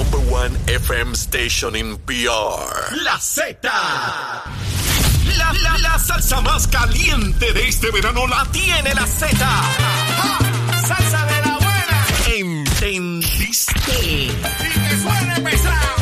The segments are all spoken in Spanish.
number one FM station in PR. La Z. La, la, la salsa más caliente de este verano la tiene la Z. Salsa de la buena. ¿Entendiste? Y que suene pesado.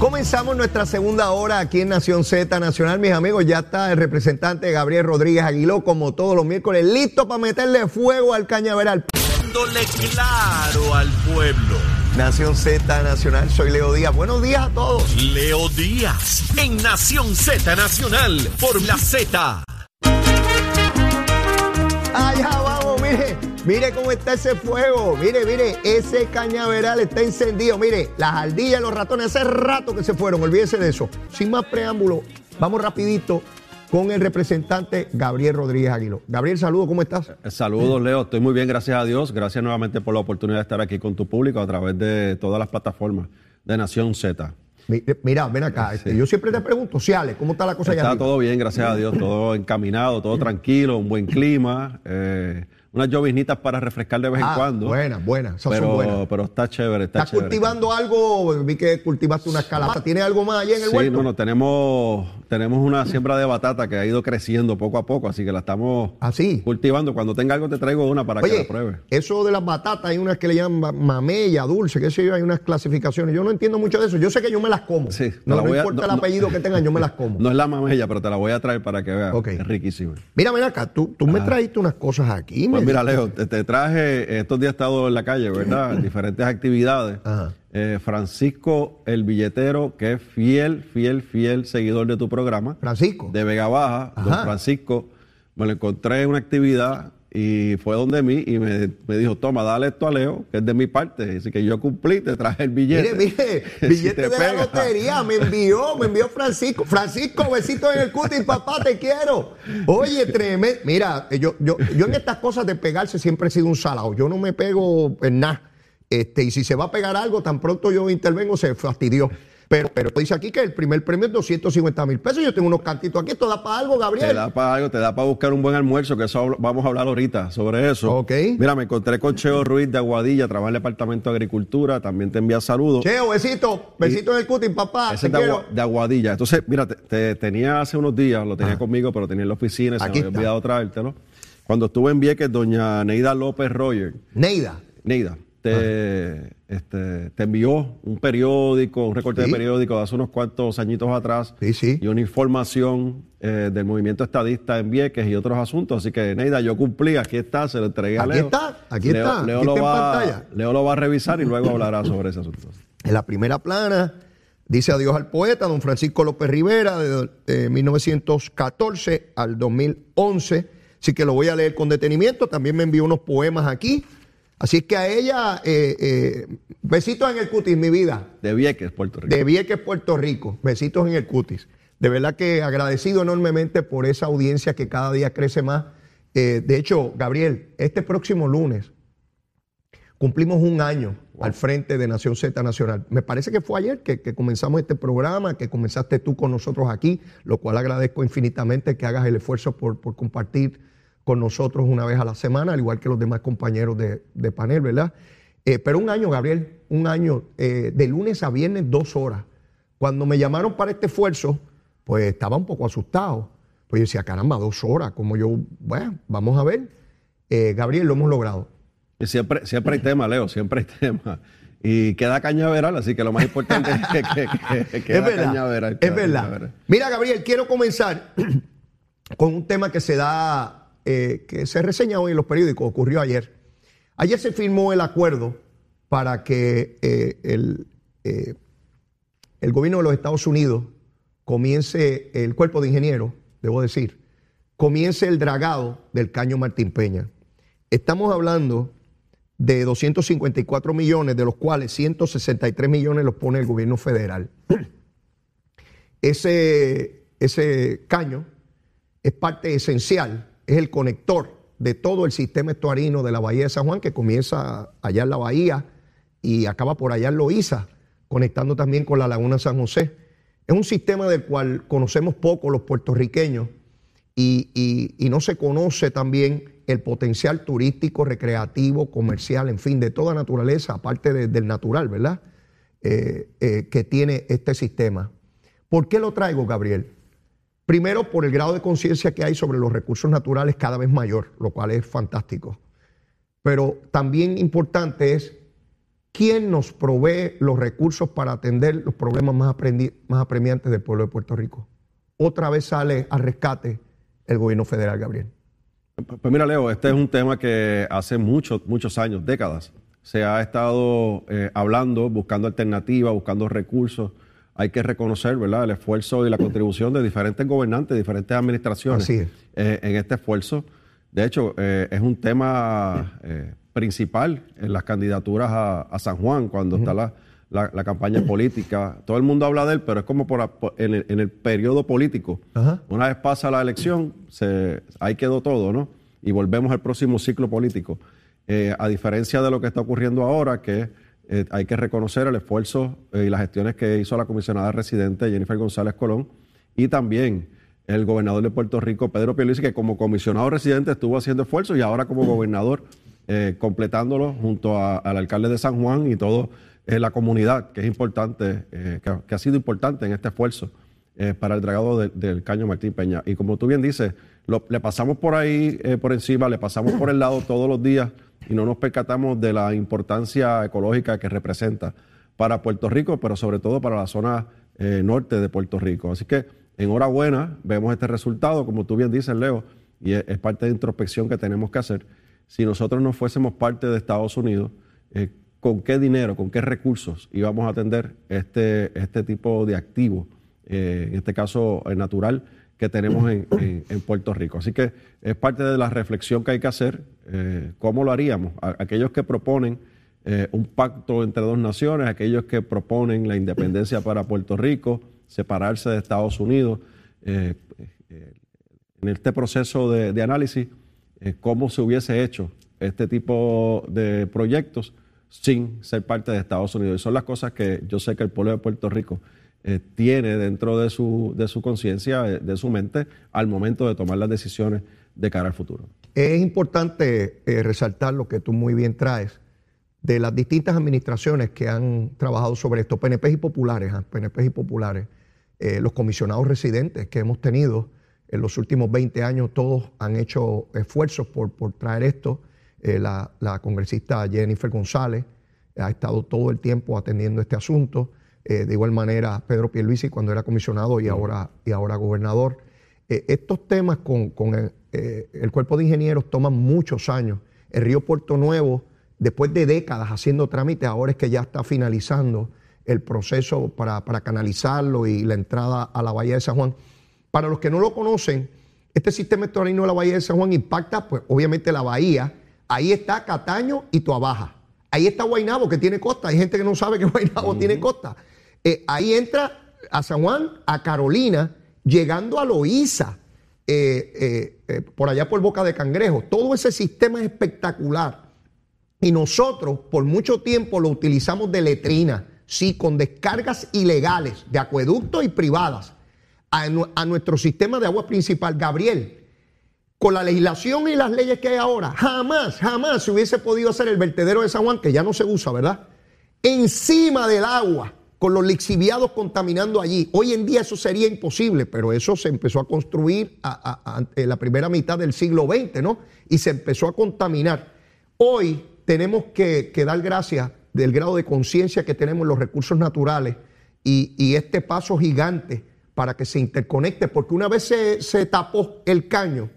Comenzamos nuestra segunda hora aquí en Nación Z Nacional, mis amigos. Ya está el representante Gabriel Rodríguez Aguiló, como todos los miércoles, listo para meterle fuego al cañaveral. Dándole claro al pueblo. Nación Z Nacional, soy Leo Díaz. Buenos días a todos. Leo Díaz en Nación Z Nacional por la Z. Allá vamos, mire, mire cómo está ese fuego. Mire, mire, ese cañaveral está encendido. Mire, las ardillas, los ratones, hace rato que se fueron, olvídese de eso. Sin más preámbulo, vamos rapidito con el representante Gabriel Rodríguez Aguiló. Gabriel, saludo, ¿cómo estás? Saludos, Leo. Estoy muy bien, gracias a Dios. Gracias nuevamente por la oportunidad de estar aquí con tu público a través de todas las plataformas de Nación Z. Mi- Mira, ven acá. este, yo siempre te pregunto, Ciales, ¿cómo está la cosa allá Está todo bien, gracias a Dios. Todo encaminado, todo tranquilo, un buen clima. eh, unas lloviznitas para refrescar de vez Ah, en cuando. buenas, buenas, esas son buenas. pero, pero está chévere, está ¿Estás chévere. cultivando algo? Vi que cultivaste unas calabazas. ¿Tienes algo más allá en el Sí, huerto? no, no, tenemos, tenemos una siembra de batata que ha ido creciendo poco a poco, así que la estamos Así. cultivando. Cuando tenga algo te traigo una para que la pruebes. eso de las batatas, hay unas que le llaman ma- mamella, dulce, qué sé yo, hay unas clasificaciones. Yo no entiendo mucho de eso. Yo sé que yo me las como. Sí, no la no voy a- importa no, el no. apellido que tengan, yo me las como. No es la mamella, pero te la voy a traer para que veas. Ok. Es riquísima. Mira, ven acá, tú, tú me trajiste unas cosas aquí. Pues mira, Leo, te, te traje, estos días he estado en la calle, ¿verdad? En diferentes actividades. Ajá. Eh, Francisco el billetero, que es fiel, fiel, fiel seguidor de tu programa, Francisco. de Vega Baja, don. Francisco, me lo encontré en una actividad y fue donde mí y me, me dijo, toma, dale esto a Leo, que es de mi parte. Así que yo cumplí, te traje el billete. Mire, mire, billete te de pega. la lotería, me envió, me envió Francisco. Francisco, besito en el cutis, papá, te quiero. Oye, tremendo. Mira, yo, yo, yo en estas cosas de pegarse siempre he sido un salado. Yo no me pego en nada. Este, y si se va a pegar algo, tan pronto yo intervengo, se fastidió. Pero, pero dice aquí que el primer premio es 250 mil pesos. Yo tengo unos cantitos aquí. ¿Esto da para algo, Te Gabriel? da para algo, te da para buscar un buen almuerzo, que eso vamos a hablar ahorita sobre eso. Ok. Mira, me encontré con Cheo Ruiz de Aguadilla, trabaja en el Departamento de Agricultura, también te envía saludos. Cheo, besito. Besito en el cutis, papá. Ese Te es de, Aguadilla. Entonces, mira, te, te tenía hace unos días, lo tenía conmigo, pero tenía en la oficina y se Aquí me había olvidado traértelo. Cuando estuve en Vieques, doña Neida López Roger, Neida. Neida, te, este, te envió un periódico, un recorte Sí. de periódico de hace unos cuantos añitos atrás. Sí, sí. Y una información eh, del movimiento estadista en Vieques y otros asuntos. Así que, Neida, yo cumplí, aquí está, se lo entregué a Aquí Leo. está, aquí Leo, está, Leo aquí lo está en va, pantalla. Leo lo va a revisar y luego hablará sobre ese asunto. En la primera plana dice adiós al poeta, don Francisco López Rivera, de, de 1914 al 2011. Así que lo voy a leer con detenimiento. También me envió unos poemas aquí. Así es que a ella, eh, eh, besitos en el cutis, mi vida. De Vieques, Puerto Rico. De Vieques, Puerto Rico. Besitos en el cutis. De verdad que agradecido enormemente por esa audiencia que cada día crece más. Eh, de hecho, Gabriel, este próximo lunes cumplimos un año al frente de Nación Z Nacional. Me parece que fue ayer que, que comenzamos este programa, que comenzaste tú con nosotros aquí, lo cual agradezco infinitamente que hagas el esfuerzo por, por compartir con nosotros una vez a la semana, al igual que los demás compañeros de, de panel, ¿verdad? Eh, pero un año, Gabriel, un año, eh, de lunes a viernes, dos horas. Cuando me llamaron para este esfuerzo, pues estaba un poco asustado. Pues yo decía, caramba, dos horas, como yo, bueno, vamos a ver. Eh, Gabriel, lo hemos logrado. Siempre, siempre hay tema, Leo, siempre hay tema. Y queda cañaveral, así que lo más importante es que, que, que- que queda es verdad. cañaveral. es verdad. cañaveral. Mira, Gabriel, quiero comenzar con un tema que se da, eh, que se reseña hoy en los periódicos, ocurrió ayer. Ayer se firmó el acuerdo para que eh, el, eh, el gobierno de los Estados Unidos comience, el cuerpo de ingenieros, debo decir, comience el dragado del caño Martín Peña. Estamos hablando de 254 millones, de los cuales 163 millones los pone el gobierno federal. Ese, ese caño es parte esencial, es el conector de todo el sistema estuarino de la Bahía de San Juan, que comienza allá en la Bahía y acaba por allá en Loíza, conectando también con la Laguna San José. Es un sistema del cual conocemos poco los puertorriqueños y, no se conoce también el potencial turístico, recreativo, comercial, en fin, de toda naturaleza, aparte del natural, ¿verdad? Eh, eh, que tiene este sistema. ¿Por qué lo traigo, Gabriel? Primero, por el grado de conciencia que hay sobre los recursos naturales cada vez mayor, lo cual es fantástico. Pero también importante es quién nos provee los recursos para atender los problemas más, más apremiantes del pueblo de Puerto Rico. Otra vez sale al rescate el gobierno federal, Gabriel. Pues mira, Leo, este es un tema que hace muchos, muchos años, décadas, se ha estado eh, hablando, buscando alternativas, buscando recursos. Hay que reconocer, ¿verdad?, el esfuerzo y la contribución de diferentes gobernantes, diferentes administraciones eh, en este esfuerzo. De hecho, eh, es un tema principal en las candidaturas a, San Juan, cuando está la, campaña política. Todo el mundo habla de él, pero es como por, en, el, periodo político. Una vez pasa la elección, se, ahí quedó todo, ¿no? Y volvemos al próximo ciclo político. Eh, a diferencia de lo que está ocurriendo ahora, que eh, hay que reconocer el esfuerzo eh, y las gestiones que hizo la comisionada residente Jennifer González Colón y también el gobernador de Puerto Rico, Pedro Pierluisi, que como comisionado residente estuvo haciendo esfuerzos y ahora como gobernador eh, completándolo junto al alcalde de San Juan y toda la comunidad, que es importante, que, ha sido importante en este esfuerzo para el dragado del caño Martín Peña. Y como tú bien dices, le pasamos por ahí, por encima, le pasamos por el lado todos los días y no nos percatamos de la importancia ecológica que representa para Puerto Rico, pero sobre todo para la zona norte de Puerto Rico. Así que enhorabuena, vemos este resultado, como tú bien dices, Leo, y es parte de introspección que tenemos que hacer si nosotros no fuésemos parte de Estados Unidos, eh, ¿con qué dinero, con qué recursos íbamos a atender este, este tipo de activo, eh, en este caso eh, natural, que tenemos en, Puerto Rico? Así que es parte de la reflexión que hay que hacer, ¿cómo lo haríamos? aquellos que proponen un pacto entre dos naciones, aquellos que proponen la independencia para Puerto Rico, separarse de Estados Unidos, en este proceso de análisis eh, cómo se hubiese hecho este tipo de proyectos sin ser parte de Estados Unidos. Y son las cosas que yo sé que el pueblo de Puerto Rico eh, tiene dentro de su, de su conciencia, eh, de su mente, al momento de tomar las decisiones de cara al futuro. Es importante resaltar lo que tú muy bien traes de las distintas administraciones que han trabajado sobre esto, PNP y populares, ¿ah? PNP y populares, los comisionados residentes que hemos tenido en los últimos 20 años todos han hecho esfuerzos por, traer esto. Eh, la, congresista Jennifer González ha estado todo el tiempo atendiendo este asunto. Eh, de igual manera, Pedro Pierluisi cuando era comisionado y ahora, y ahora gobernador. Eh, estos temas con, el, cuerpo de ingenieros toman muchos años. El río Puerto Nuevo, después de décadas haciendo trámites, ahora es que ya está finalizando el proceso para, para canalizarlo y la entrada a la Bahía de San Juan. Para los que no lo conocen, este sistema estuarino de la Bahía de San Juan impacta, pues obviamente la bahía. Ahí está Cataño y Tuabaja. Ahí está Guainabo, que tiene costa. Hay gente que no sabe que Guainabo tiene costa. Eh, ahí entra a San Juan, a Carolina, llegando a Loíza, eh, eh, por allá por Boca de Cangrejo. Todo ese sistema es espectacular. Y nosotros por mucho tiempo lo utilizamos de letrina, sí, con descargas ilegales de acueductos y privadas a, nuestro sistema de agua principal. Gabriel, con la legislación y las leyes que hay ahora, jamás, jamás se hubiese podido hacer el vertedero de San Juan, que ya no se usa, ¿verdad? Encima del agua, con los lixiviados contaminando allí. Hoy en día eso sería imposible, pero eso se empezó a construir en la primera mitad del siglo XX, ¿no? Y se empezó a contaminar. Hoy tenemos que, dar gracias del grado de conciencia que tenemos en los recursos naturales y, este paso gigante para que se interconecte, porque una vez se, tapó el caño,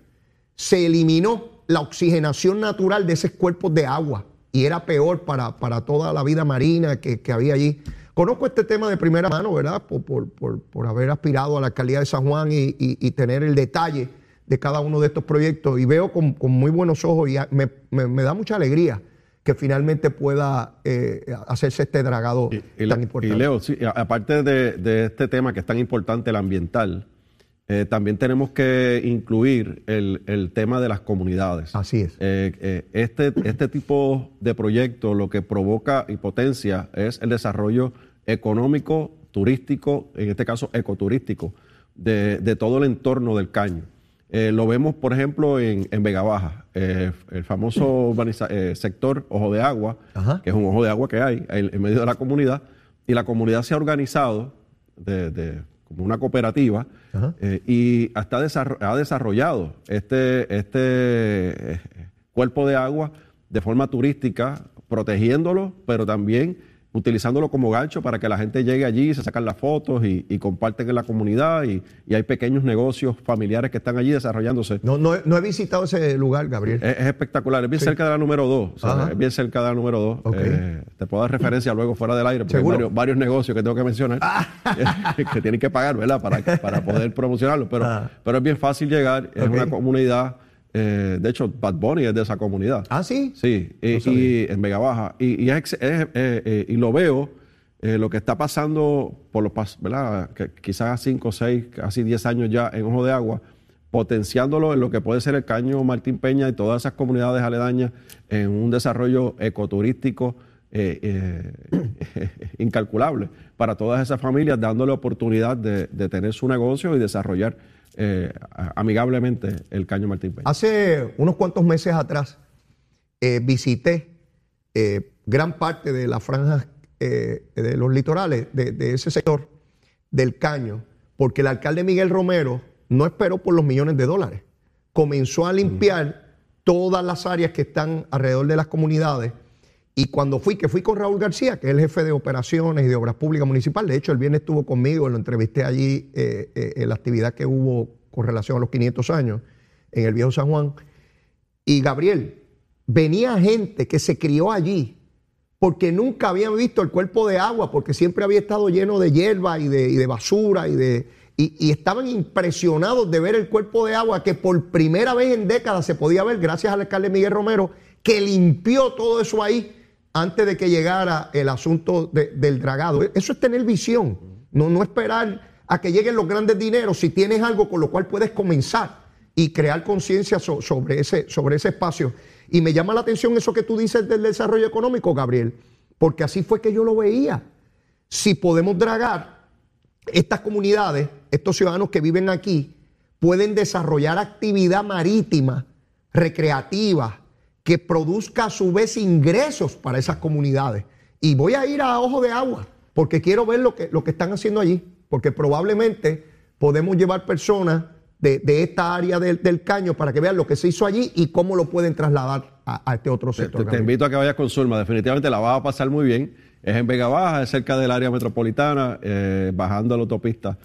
se eliminó la oxigenación natural de esos cuerpos de agua y era peor para toda la vida marina que, había allí. Conozco este tema de primera mano, ¿verdad? Por, haber aspirado a la alcaldía de San Juan y, tener el detalle de cada uno de estos proyectos y veo con, muy buenos ojos y me, da mucha alegría que finalmente pueda eh, hacerse este dragado Y, tan y importante. Leo, sí, a- aparte de, de este tema que es tan importante, el ambiental, eh, también tenemos que incluir el, el tema de las comunidades. Así es. Eh, eh, este, este tipo de proyecto lo que provoca y potencia es el desarrollo económico, turístico, en este caso ecoturístico, de, de todo el entorno del caño. Lo vemos, por ejemplo, en, en Vega Baja, el famoso sector Ojo de Agua, Ajá. que es un ojo de agua que hay en, en medio de la comunidad, y la comunidad se ha organizado de- de- como una cooperativa eh, y hasta desarro- ha desarrollado este, este eh, cuerpo de agua de forma turística, protegiéndolo, pero también utilizándolo como gancho para que la gente llegue allí, se sacan las fotos y, y comparten en la comunidad y, y hay pequeños negocios familiares que están allí desarrollándose. No, no, he- no he visitado ese lugar, Gabriel. Es, es espectacular, es bien cerca de la número 2, Ajá. es bien cerca de la número 2. Ok. te puedo dar referencia luego fuera del aire, porque hay ¿Seguro? varios, varios negocios que tengo que mencionar que tienen que pagar, ¿verdad? Para, para poder promocionarlo, pero, Ah. pero es bien fácil llegar, es una comunidad, eh, de hecho, Bad Bunny es de esa comunidad. ah, sí. Sí, y, en Vega Baja. Y, y es ex- es, eh, eh, y lo veo, lo que está pasando por los pas- ¿verdad? Que quizás 5, 6, casi 10 años ya en Ojo de Agua, potenciándolo en lo que puede ser el caño Martín Peña y todas esas comunidades aledañas en un desarrollo ecoturístico incalculable para todas esas familias, dándole oportunidad de, de tener su negocio y desarrollar eh, amigablemente el caño Martín Peña. Hace unos cuantos meses atrás eh, visité eh, gran parte de las franjas de los litorales de, de ese sector del caño, porque el alcalde Miguel Romero no esperó por los millones de dólares. Comenzó a limpiar todas las áreas que están alrededor de las comunidades. Y cuando fui, que fui con Raúl García, que es el jefe de operaciones y de obras públicas municipal, de hecho el viernes estuvo conmigo, lo entrevisté allí eh, eh, en la actividad que hubo con relación a los 500 años en el viejo San Juan. Y Gabriel, venía gente que se crió allí porque nunca habían visto el cuerpo de agua, porque siempre había estado lleno de hierba y de, basura y de... Y estaban impresionados de ver el cuerpo de agua que por primera vez en décadas se podía ver gracias al alcalde Miguel Romero, que limpió todo eso ahí antes de que llegara el asunto de- del dragado. Eso es tener visión, no, no esperar a que lleguen los grandes dineros si tienes algo con lo cual puedes comenzar y crear conciencia so- sobre, ese, sobre ese espacio. Y me llama la atención eso que tú dices del desarrollo económico, Gabriel, porque así fue que yo lo veía. Si podemos dragar estas comunidades, estos ciudadanos que viven aquí, pueden desarrollar actividad marítima, recreativa, que produzca a su vez ingresos para esas comunidades. Y voy a ir a Ojo de Agua, porque quiero ver lo que, lo que están haciendo allí, porque probablemente podemos llevar personas de, de esta área del, del caño para que vean lo que se hizo allí y cómo lo pueden trasladar a, a este otro sector. te- invito a que vayas con Zulma, definitivamente la vas a pasar muy bien. Es en Vega Baja, es cerca del área metropolitana, eh, bajando a la autopista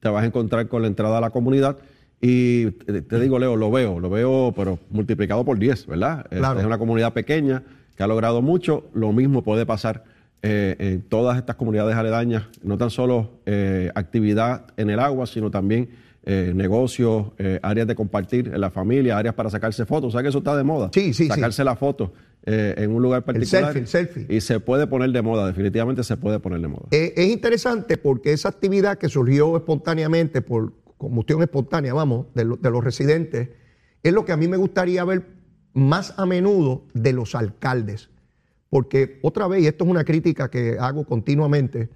te vas a encontrar con la entrada a la comunidad. Y te, digo, Leo, lo veo, lo veo, pero multiplicado por 10, ¿verdad? Es- Claro. Es una comunidad pequeña que ha logrado mucho. Lo mismo puede pasar eh, en todas estas comunidades aledañas, no tan solo eh, actividad en el agua, sino también eh, negocios, áreas de compartir en la familia, áreas para sacarse fotos. ¿Sabes que eso está de moda? Sí, sí, sí. Sacarse la foto en un lugar particular. selfie, el selfie. Y se puede poner de moda, definitivamente se puede poner de moda. Es interesante porque esa actividad que surgió espontáneamente, por combustión espontánea, vamos, de, lo- de los residentes, es lo que a mí me gustaría ver más a menudo de los alcaldes. Porque otra vez, y esto es una crítica que hago continuamente,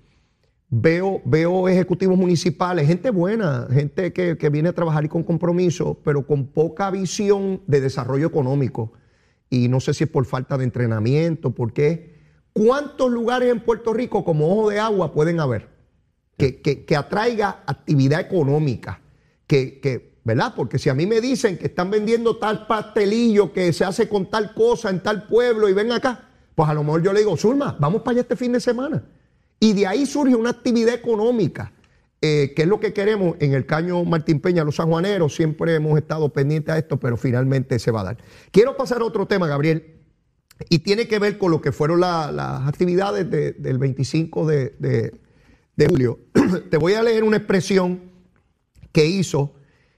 veo, veo ejecutivos municipales, gente buena, gente que, que viene a trabajar y con compromiso, pero con poca visión de desarrollo económico. Y no sé si es por falta de entrenamiento, por qué. ¿Cuántos lugares en Puerto Rico como ojo de agua pueden haber? Que, que- que atraiga actividad económica. Que, que, ¿Verdad? Porque si a mí me dicen que están vendiendo tal pastelillo que se hace con tal cosa en tal pueblo y ven acá, pues a lo mejor yo le digo, Zulma, vamos para allá este fin de semana. Y de ahí surge una actividad económica, eh, que es lo que queremos en el caño Martín Peña, los sanjuaneros, siempre hemos estado pendientes a esto, pero finalmente se va a dar. Quiero pasar a otro tema, Gabriel, y tiene que ver con lo que fueron la- las actividades de- del 25 de, de- de julio. Te voy a leer una expresión que hizo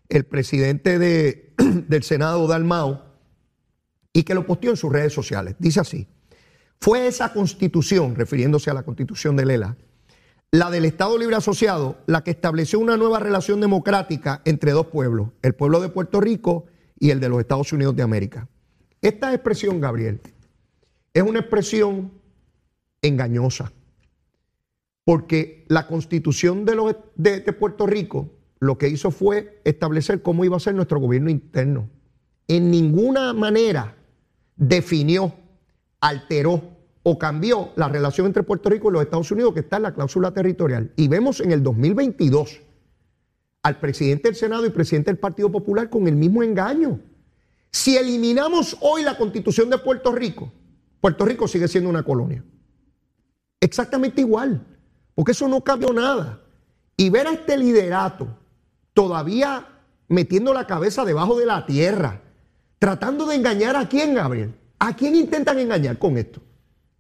el presidente de- del Senado, Dalmao, y que lo posteó en sus redes sociales. Dice así, fue esa constitución, refiriéndose a la constitución de Lela, la del Estado Libre Asociado, la que estableció una nueva relación democrática entre dos pueblos, el pueblo de Puerto Rico y el de los Estados Unidos de América. Esta expresión, Gabriel, es una expresión engañosa, porque la constitución de, Puerto Rico lo que hizo fue establecer cómo iba a ser nuestro gobierno interno. En ninguna manera definió alteró o cambió la relación entre Puerto Rico y los Estados Unidos, que está en la cláusula territorial. Y vemos en el 2022 al presidente del Senado y presidente del Partido Popular con el mismo engaño. Si eliminamos hoy la constitución de Puerto Rico, Puerto Rico sigue siendo una colonia. Exactamente igual, porque eso no cambió nada. Y ver a este liderato todavía metiendo la cabeza debajo de la tierra, tratando de engañar a quién, Gabriel, ¿A quién intentan engañar con esto?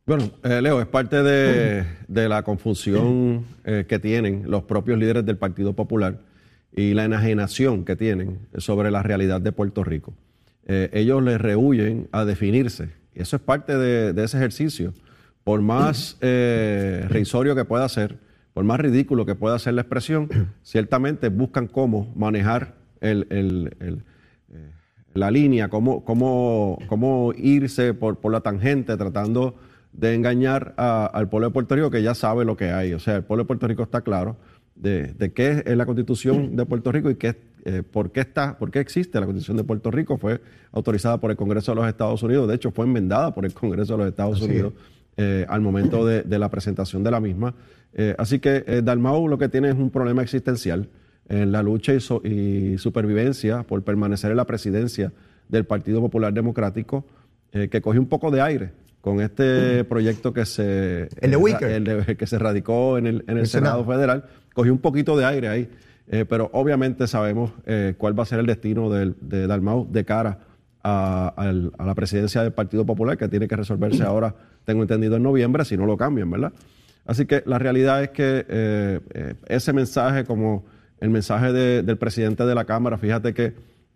Bueno, eh, Leo, es parte de, la confusión eh, que tienen los propios líderes del Partido Popular y la enajenación que tienen sobre la realidad de Puerto Rico. Eh, ellos les rehuyen a definirse. Y eso es parte de, ese ejercicio. Por más risorio que pueda ser, por más ridículo que pueda ser la expresión, ciertamente buscan cómo manejar el la línea, cómo, cómo, cómo irse por, por, la tangente tratando de engañar al pueblo de Puerto Rico que ya sabe lo que hay. O sea, el pueblo de Puerto Rico está claro de, de qué es la constitución de Puerto Rico y qué, eh, por, qué está, por qué existe la constitución de Puerto Rico. Fue autorizada por el Congreso de los Estados Unidos, de hecho fue enmendada por el Congreso de los Estados Unidos eh, al momento de, de, la presentación de la misma. Eh, así que Dalmau lo que tiene es un problema existencial en la lucha y, supervivencia por permanecer en la presidencia del Partido Popular Democrático, eh, que cogió un poco de aire con este proyecto que se, el de que se radicó en el, Senado, Federal, cogió un poquito de aire ahí, eh, pero obviamente sabemos eh, cuál va a ser el destino de, de Dalmau de cara a, a, la presidencia del Partido Popular, que tiene que resolverse ahora, tengo entendido, en noviembre, si no lo cambian, ¿verdad? Así que la realidad es que ese mensaje como el mensaje del presidente de la Cámara, fíjate que,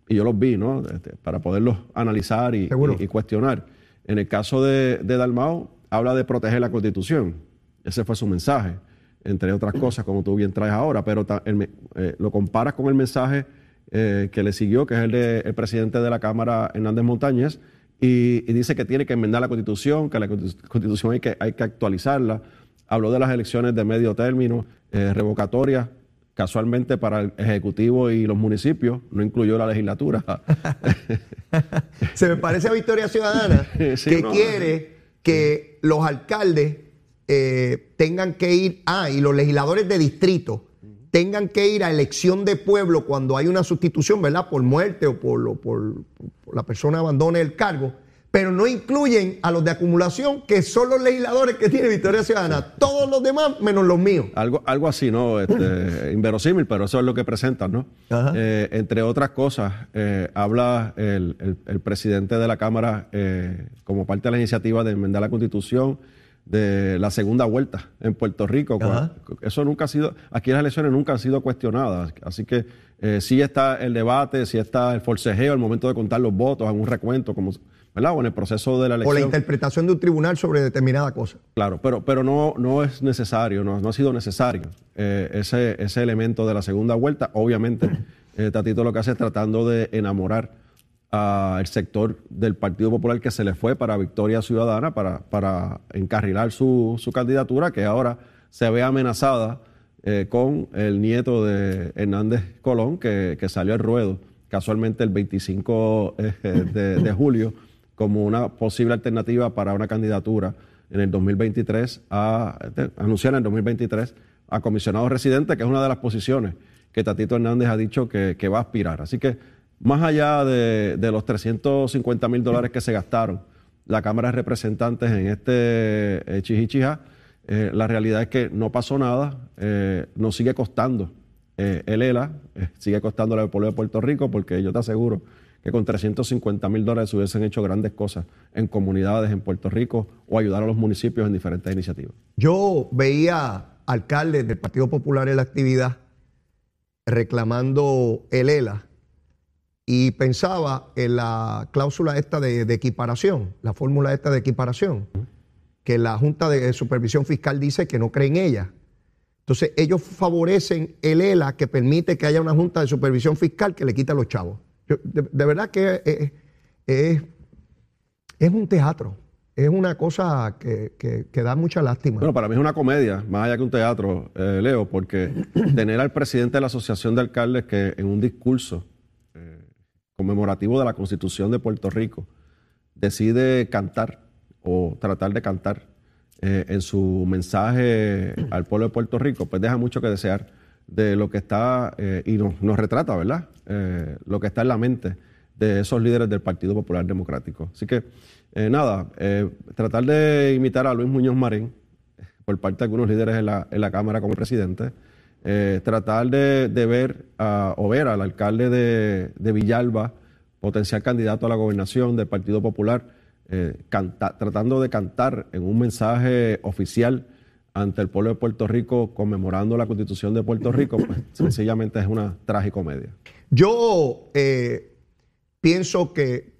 y yo los vi, ¿no? Este, para poderlos analizar y, cuestionar. En el caso de, de, Dalmao, habla de proteger la Constitución. Ese fue su mensaje, entre otras cosas, como tú bien traes ahora, pero eh, lo comparas con el mensaje eh, que le siguió, que es el del presidente de la Cámara, Hernández Montañez, y, dice que tiene que enmendar la Constitución, que la Constitución hay que, hay que actualizarla. Habló de las elecciones de medio término, eh, revocatorias casualmente para el Ejecutivo y los municipios, no incluyó la legislatura. Se me parece a Victoria Ciudadana que quiere que los alcaldes eh, tengan que ir, ah, y los legisladores de distrito tengan que ir a elección de pueblo cuando hay una sustitución, ¿verdad? Por muerte o por, por, por la persona abandone el cargo pero no incluyen a los de acumulación, que son los legisladores que tiene Victoria Ciudadana. Todos los demás, menos los míos. Algo, algo así, ¿no? Este, inverosímil, pero eso es lo que presentan, ¿no? Eh, entre otras cosas, eh, habla el, presidente de la Cámara eh, como parte de la iniciativa de enmendar la Constitución de la segunda vuelta en Puerto Rico. Eso nunca ha sido, aquí las elecciones nunca han sido cuestionadas, así que sí está el debate, sí está el forcejeo, el momento de contar los votos, en un recuento, como ¿verdad? O en el proceso de la elección. O la interpretación de un tribunal sobre determinada cosa. Claro, pero, pero no, no es necesario, no, no ha sido necesario eh, ese, ese elemento de la segunda vuelta. Obviamente, eh, Tatito lo que hace es tratando de enamorar al sector del Partido Popular que se le fue para Victoria Ciudadana, para, para encarrilar su, su candidatura, que ahora se ve amenazada eh, con el nieto de Hernández Colón, que, que, salió al ruedo casualmente el 25 de, de julio como una posible alternativa para una candidatura en el 2023 a anunciar en el 2023 a comisionado residente, que es una de las posiciones que Tatito Hernández ha dicho que, va a aspirar. Así que más allá de, los 350 mil dólares que se gastaron la Cámara de Representantes en este eh, Chichichija, eh, la realidad es que no pasó nada, eh, nos sigue costando el ELA, sigue costando al pueblo de Puerto Rico, porque yo te aseguro que con 350 mil dólares hubiesen hecho grandes cosas en comunidades en Puerto Rico o ayudar a los municipios en diferentes iniciativas. Yo veía alcaldes del Partido Popular en la actividad reclamando el ELA y pensaba en la cláusula esta de, equiparación, la fórmula esta de equiparación. que la Junta de Supervisión Fiscal dice que no cree en ella. Entonces, ellos favorecen el ELA que permite que haya una Junta de Supervisión Fiscal que le quita a los chavos. de, verdad que es, es un teatro es una cosa que, da mucha lástima. Bueno, para mí es una comedia, más allá que un teatro, eh, Leo, porque tener al presidente de la Asociación de Alcaldes que en un discurso conmemorativo de la Constitución de Puerto Rico decide cantar o tratar de cantar eh, en su mensaje al pueblo de Puerto Rico, pues deja mucho que desear de lo que está, y nos, nos, retrata, ¿verdad? lo que está en la mente de esos líderes del Partido Popular Democrático. Así que eh, nada, eh, tratar de imitar a Luis Muñoz Marín por parte de algunos líderes en la, en la Cámara como presidente, eh, tratar de, ver o ver al alcalde de, Villalba, potencial candidato a la gobernación del Partido Popular, tratando de cantar en un mensaje oficial ante el pueblo de Puerto Rico conmemorando la constitución de Puerto Rico, pues sencillamente es una tragicomedia. Yo pienso que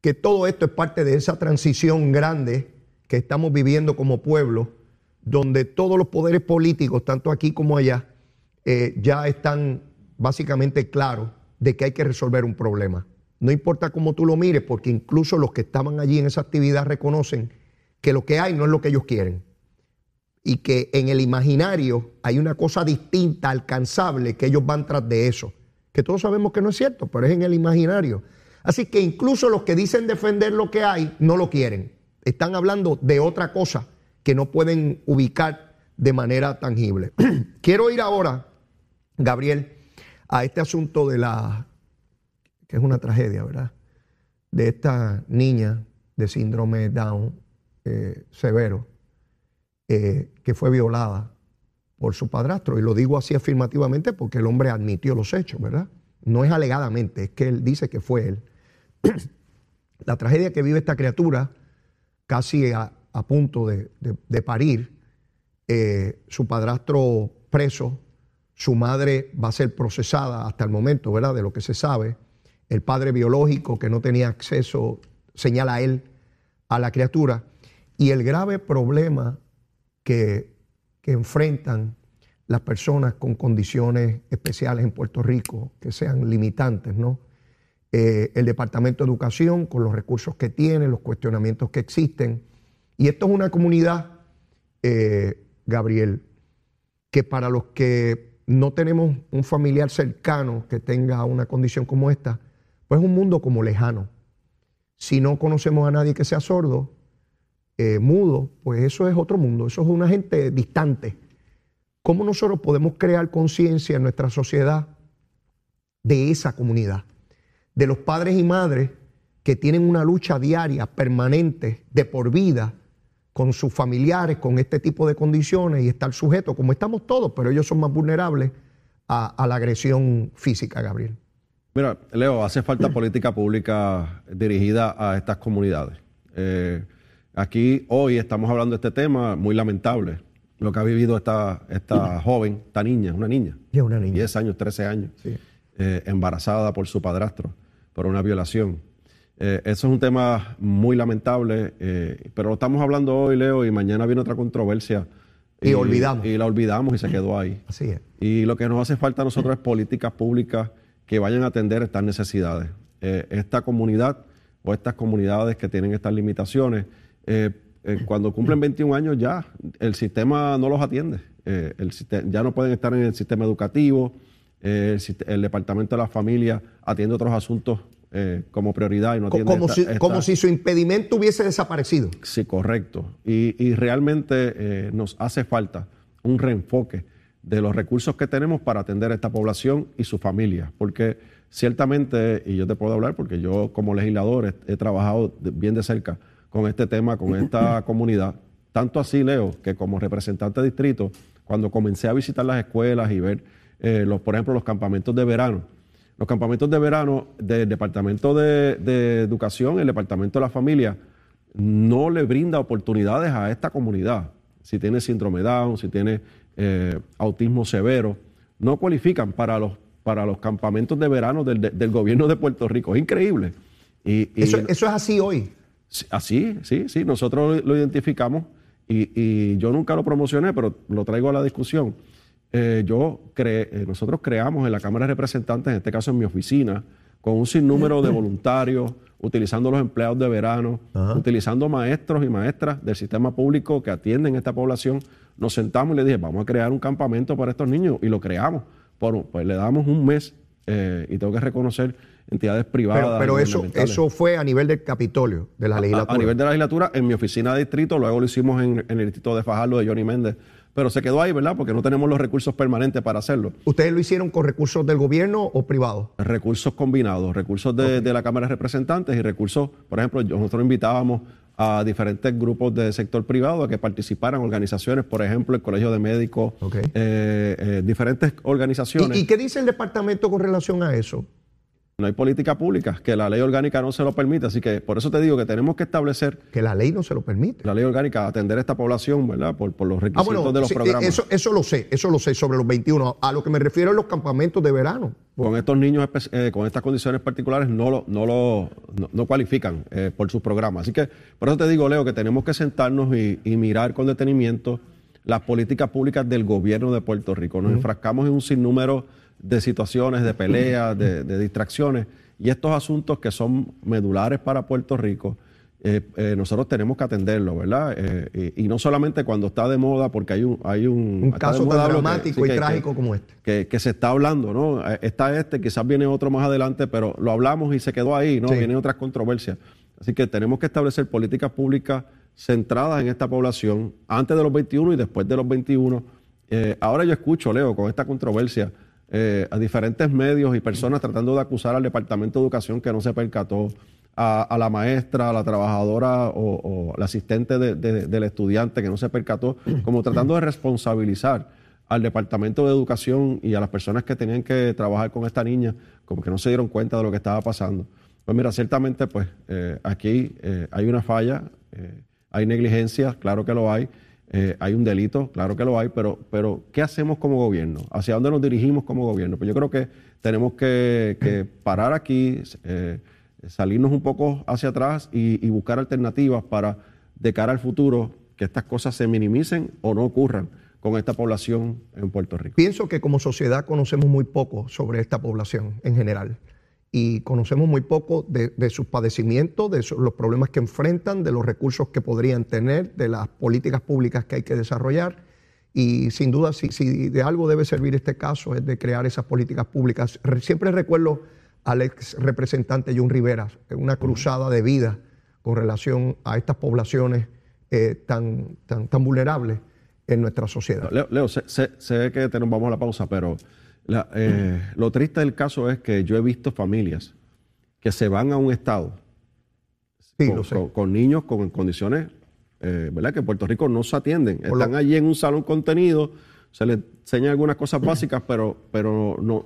que todo esto es parte de esa transición grande que estamos viviendo como pueblo, donde todos los poderes políticos, tanto aquí como allá, eh, ya están básicamente claros de que hay que resolver un problema. No importa cómo tú lo mires, porque incluso los que estaban allí en esa actividad reconocen que lo que hay no es lo que ellos quieren. Y que en el imaginario hay una cosa distinta, alcanzable, que ellos van tras de eso. Que todos sabemos que no es cierto, pero es en el imaginario. Así que incluso los que dicen defender lo que hay no lo quieren. Están hablando de otra cosa que no pueden ubicar de manera tangible. Quiero ir ahora, Gabriel, a este asunto de la, que es una tragedia, ¿verdad? De esta niña de síndrome Down eh, severo, eh, que fue violada por su padrastro. Y lo digo así afirmativamente porque el hombre admitió los hechos, ¿verdad? No es alegadamente, es que él dice que fue él. la tragedia que vive esta criatura, casi a, punto de, parir, eh, su padrastro preso, su madre va a ser procesada hasta el momento, ¿verdad? De lo que se sabe. El padre biológico que no tenía acceso, señala a él, a la criatura. Y el grave problema que, que enfrentan las personas con condiciones especiales en Puerto Rico, que sean limitantes, ¿no? Eh, el Departamento de Educación con los recursos que tiene, los cuestionamientos que existen. Y esto es una comunidad, eh, Gabriel, que para los que no tenemos un familiar cercano que tenga una condición como esta, pues es un mundo como lejano. Si no conocemos a nadie que sea sordo, eh, mudo, pues eso es otro mundo, eso es una gente distante. ¿Cómo nosotros podemos crear conciencia en nuestra sociedad de esa comunidad? de los padres y madres que tienen una lucha diaria, permanente, de por vida, con sus familiares, con este tipo de condiciones y estar sujetos, como estamos todos, pero ellos son más vulnerables a, la agresión física, Gabriel. Mira, Leo, hace falta política pública dirigida a estas comunidades. Eh, aquí hoy estamos hablando de este tema muy lamentable, lo que ha vivido esta, esta joven, esta niña, una niña, una niña. 10 años, 13 años, eh, embarazada por su padrastro por una violación. Eh, eso es un tema muy lamentable, eh, pero lo estamos hablando hoy, Leo, y mañana viene otra controversia. Y, olvidamos. Y la olvidamos y se quedó ahí. Así es. Y lo que nos hace falta a nosotros es políticas públicas que vayan a atender estas necesidades. Eh, esta comunidad o estas comunidades que tienen estas limitaciones, cuando cumplen 21 años ya el sistema no los atiende. el ya no pueden estar en el sistema educativo, el, Departamento de la Familia atiende otros asuntos eh, como prioridad y no atiende como, si, como si su impedimento hubiese desaparecido. Sí, correcto. Y, realmente eh, nos hace falta un reenfoque de los recursos que tenemos para atender a esta población y su familia. Porque ciertamente, y yo te puedo hablar porque yo como legislador he, trabajado bien de cerca con este tema, con esta comunidad, tanto así, Leo, que como representante de distrito, cuando comencé a visitar las escuelas y ver eh, los, por ejemplo, los campamentos de verano. Los campamentos de verano del Departamento de, Educación, el Departamento de la Familia, no le brinda oportunidades a esta comunidad. Si tiene síndrome Down, si tiene eh, autismo severo, no cualifican para los, para los campamentos de verano del, gobierno de Puerto Rico. Es increíble. Y, eso, eso, es así hoy. Así, sí, sí. Nosotros lo identificamos y, y yo nunca lo promocioné, pero lo traigo a la discusión. Eh, yo cre- eh, nosotros creamos en la Cámara de Representantes, en este caso en mi oficina, con un sinnúmero de voluntarios, utilizando los empleados de verano, utilizando maestros y maestras del sistema público que atienden esta población. Nos sentamos y le dije, vamos a crear un campamento para estos niños y lo creamos. Por, pues le damos un mes eh, y tengo que reconocer entidades privadas. Pero, pero eso, eso fue a nivel del Capitolio, de la A- legislatura. A, nivel de la legislatura, en mi oficina de distrito, luego lo hicimos en, en el distrito de Fajardo de Johnny Méndez, pero se quedó ahí, ¿verdad? Porque no tenemos los recursos permanentes para hacerlo. ¿Ustedes lo hicieron con recursos del gobierno o privados? Recursos combinados, recursos de, de la Cámara de Representantes y recursos, por ejemplo, nosotros invitábamos a diferentes grupos del sector privado a que participaran, organizaciones, por ejemplo, el Colegio de Médicos, eh, eh, diferentes organizaciones. ¿Y, y qué dice el departamento con relación a eso? No hay política pública, que la ley orgánica no se lo permite, así que por eso te digo que tenemos que establecer Que la ley no se lo permite. la ley orgánica, atender a esta población, ¿verdad? Por, por los Ah, requisitos bueno, de los sí, programas. eso, eso lo sé, eso lo sé sobre los 21. A lo que me refiero es los campamentos de verano. con estos niños eh, con estas condiciones particulares no lo, no lo no, no cualifican eh, por sus programas. Así que por eso te digo, Leo, que tenemos que sentarnos y, y mirar con detenimiento las políticas públicas del gobierno de Puerto Rico. Nos enfrascamos en un sinnúmero de situaciones, de peleas, de, de distracciones, y estos asuntos que son medulares para Puerto Rico. eh, eh, nosotros tenemos que atenderlo, ¿verdad? Eh, y, y no solamente cuando está de moda, porque hay un... Hay un, caso tan que- dramático sí, y que- trágico que- como este. que, que se está hablando, ¿no? Está este, quizás viene otro más adelante, pero lo hablamos y se quedó ahí, ¿no? Sí. Vienen otras controversias. Así que tenemos que establecer políticas públicas centradas en esta población antes de los 21 y después de los 21. Eh, ahora yo escucho, Leo, con esta controversia, eh, a diferentes medios y personas tratando de acusar al Departamento de Educación que no se percató, a, la maestra, a la trabajadora o, o la asistente de- de- del estudiante que no se percató, como tratando de responsabilizar al Departamento de Educación y a las personas que tenían que trabajar con esta niña, como que no se dieron cuenta de lo que estaba pasando. Pues mira, ciertamente, pues eh, aquí eh, hay una falla, hay negligencia, claro que lo hay, eh, hay un delito, claro que lo hay, pero, pero ¿qué hacemos como gobierno? ¿Hacia dónde nos dirigimos como gobierno? Pues yo creo que tenemos que, parar aquí, eh, salirnos un poco hacia atrás y, y buscar alternativas para, de cara al futuro, que estas cosas se minimicen o no ocurran con esta población en Puerto Rico. Pienso que como sociedad conocemos muy poco sobre esta población en general y conocemos muy poco de, de sus padecimientos, de su- los problemas que enfrentan, de los recursos que podrían tener, de las políticas públicas que hay que desarrollar. Y sin duda, si, si de algo debe servir este caso, es de crear esas políticas públicas. Re- Siempre recuerdo al ex representante John Rivera, una cruzada de vida con relación a estas poblaciones eh, tan, tan, tan vulnerables en nuestra sociedad. Leo, Leo, sé, sé- sé que te nos vamos a la pausa, pero la- eh, lo triste del caso es que yo he visto familias que se van a un estado Sí, con, niños con condiciones, eh, ¿verdad? Que en Puerto Rico no se atienden. Por lo- Están allí en un salón contenido, se les enseñan algunas cosas básicas, pero, pero no,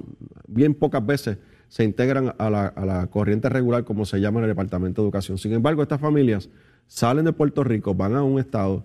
bien pocas veces se integran a la, a la corriente regular, como se llama en el Departamento de Educación. Sin embargo, estas familias salen de Puerto Rico, van a un estado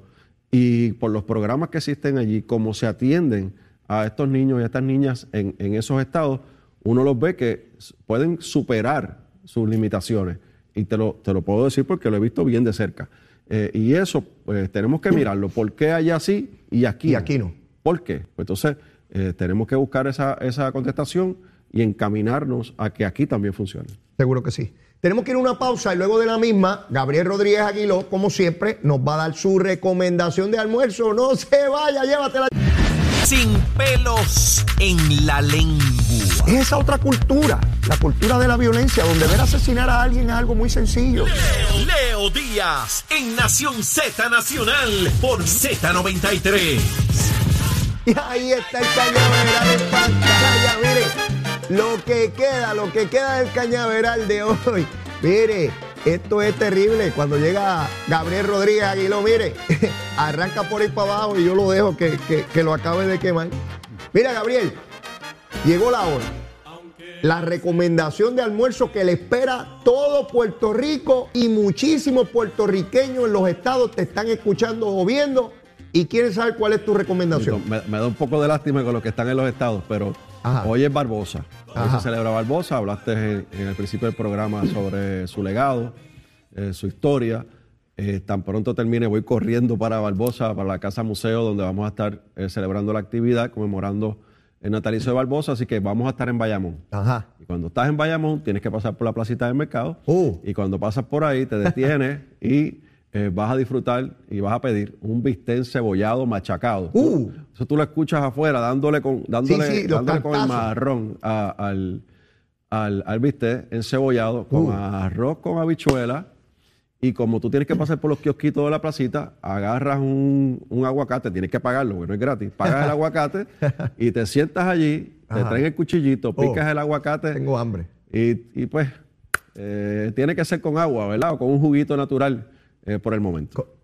y por los programas que existen allí, como se atienden a estos niños y a estas niñas en, en esos estados, uno los ve que pueden superar sus limitaciones. Y te lo, te lo puedo decir porque lo he visto bien de cerca. Eh, y eso, pues tenemos que mirarlo. ¿Por qué allá sí y aquí Y aquí no. ¿Por qué? Pues entonces, eh, tenemos que buscar esa, esa contestación y encaminarnos a que aquí también funcione. Seguro que sí. Tenemos que ir a una pausa y luego de la misma, Gabriel Rodríguez Aguiló, como siempre, nos va a dar su recomendación de almuerzo. No se vaya, llévatela. Sin pelos en la lengua. Es esa otra cultura, la cultura de la violencia, donde ver asesinar a alguien es algo muy sencillo. Leo Díaz en Nación Z Nacional por Z93. Y ahí está el cañaveral en pantalla, mire. Lo que queda, lo que queda del cañaveral de hoy. Mire, esto es terrible. Cuando llega Gabriel Rodríguez Aguiló, mire, arranca por ahí para abajo y yo lo dejo que, que- lo acabe de quemar. Mira, Gabriel, llegó la hora. La recomendación de almuerzo que le espera todo Puerto Rico y muchísimos puertorriqueños en los estados te están escuchando o viendo y quieren saber cuál es tu recomendación. Me, me da un poco de lástima con los que están en los estados, pero Ajá. hoy es Barbosa. Hoy Ajá. se celebra Barbosa. Hablaste en, en el principio del programa sobre su legado, eh, su historia. Eh, tan pronto termine, voy corriendo para Barbosa, para la Casa Museo, donde vamos a estar eh, celebrando la actividad, conmemorando el natalicio de Barbosa, así que vamos a estar en Bayamón. Ajá. Y cuando estás en Bayamón, tienes que pasar por la placita del mercado. Uh. Y cuando pasas por ahí, te detienes y eh, vas a disfrutar y vas a pedir un bistec cebollado machacado. Uh. Eso tú lo escuchas afuera, dándole con, dándole, Sí, sí, los dándole con el marrón a- al, al, al bistec encebollado con Uh. arroz con habichuela. Y como tú tienes que pasar por los kiosquitos de la placita, agarras un, un aguacate, tienes que pagarlo, porque no es gratis. Pagas el aguacate y te sientas allí, te traen el cuchillito, picas Oh. el aguacate Tengo hambre. y, y pues eh, tiene que ser con agua, ¿verdad? O con un juguito natural eh, por el momento. Co-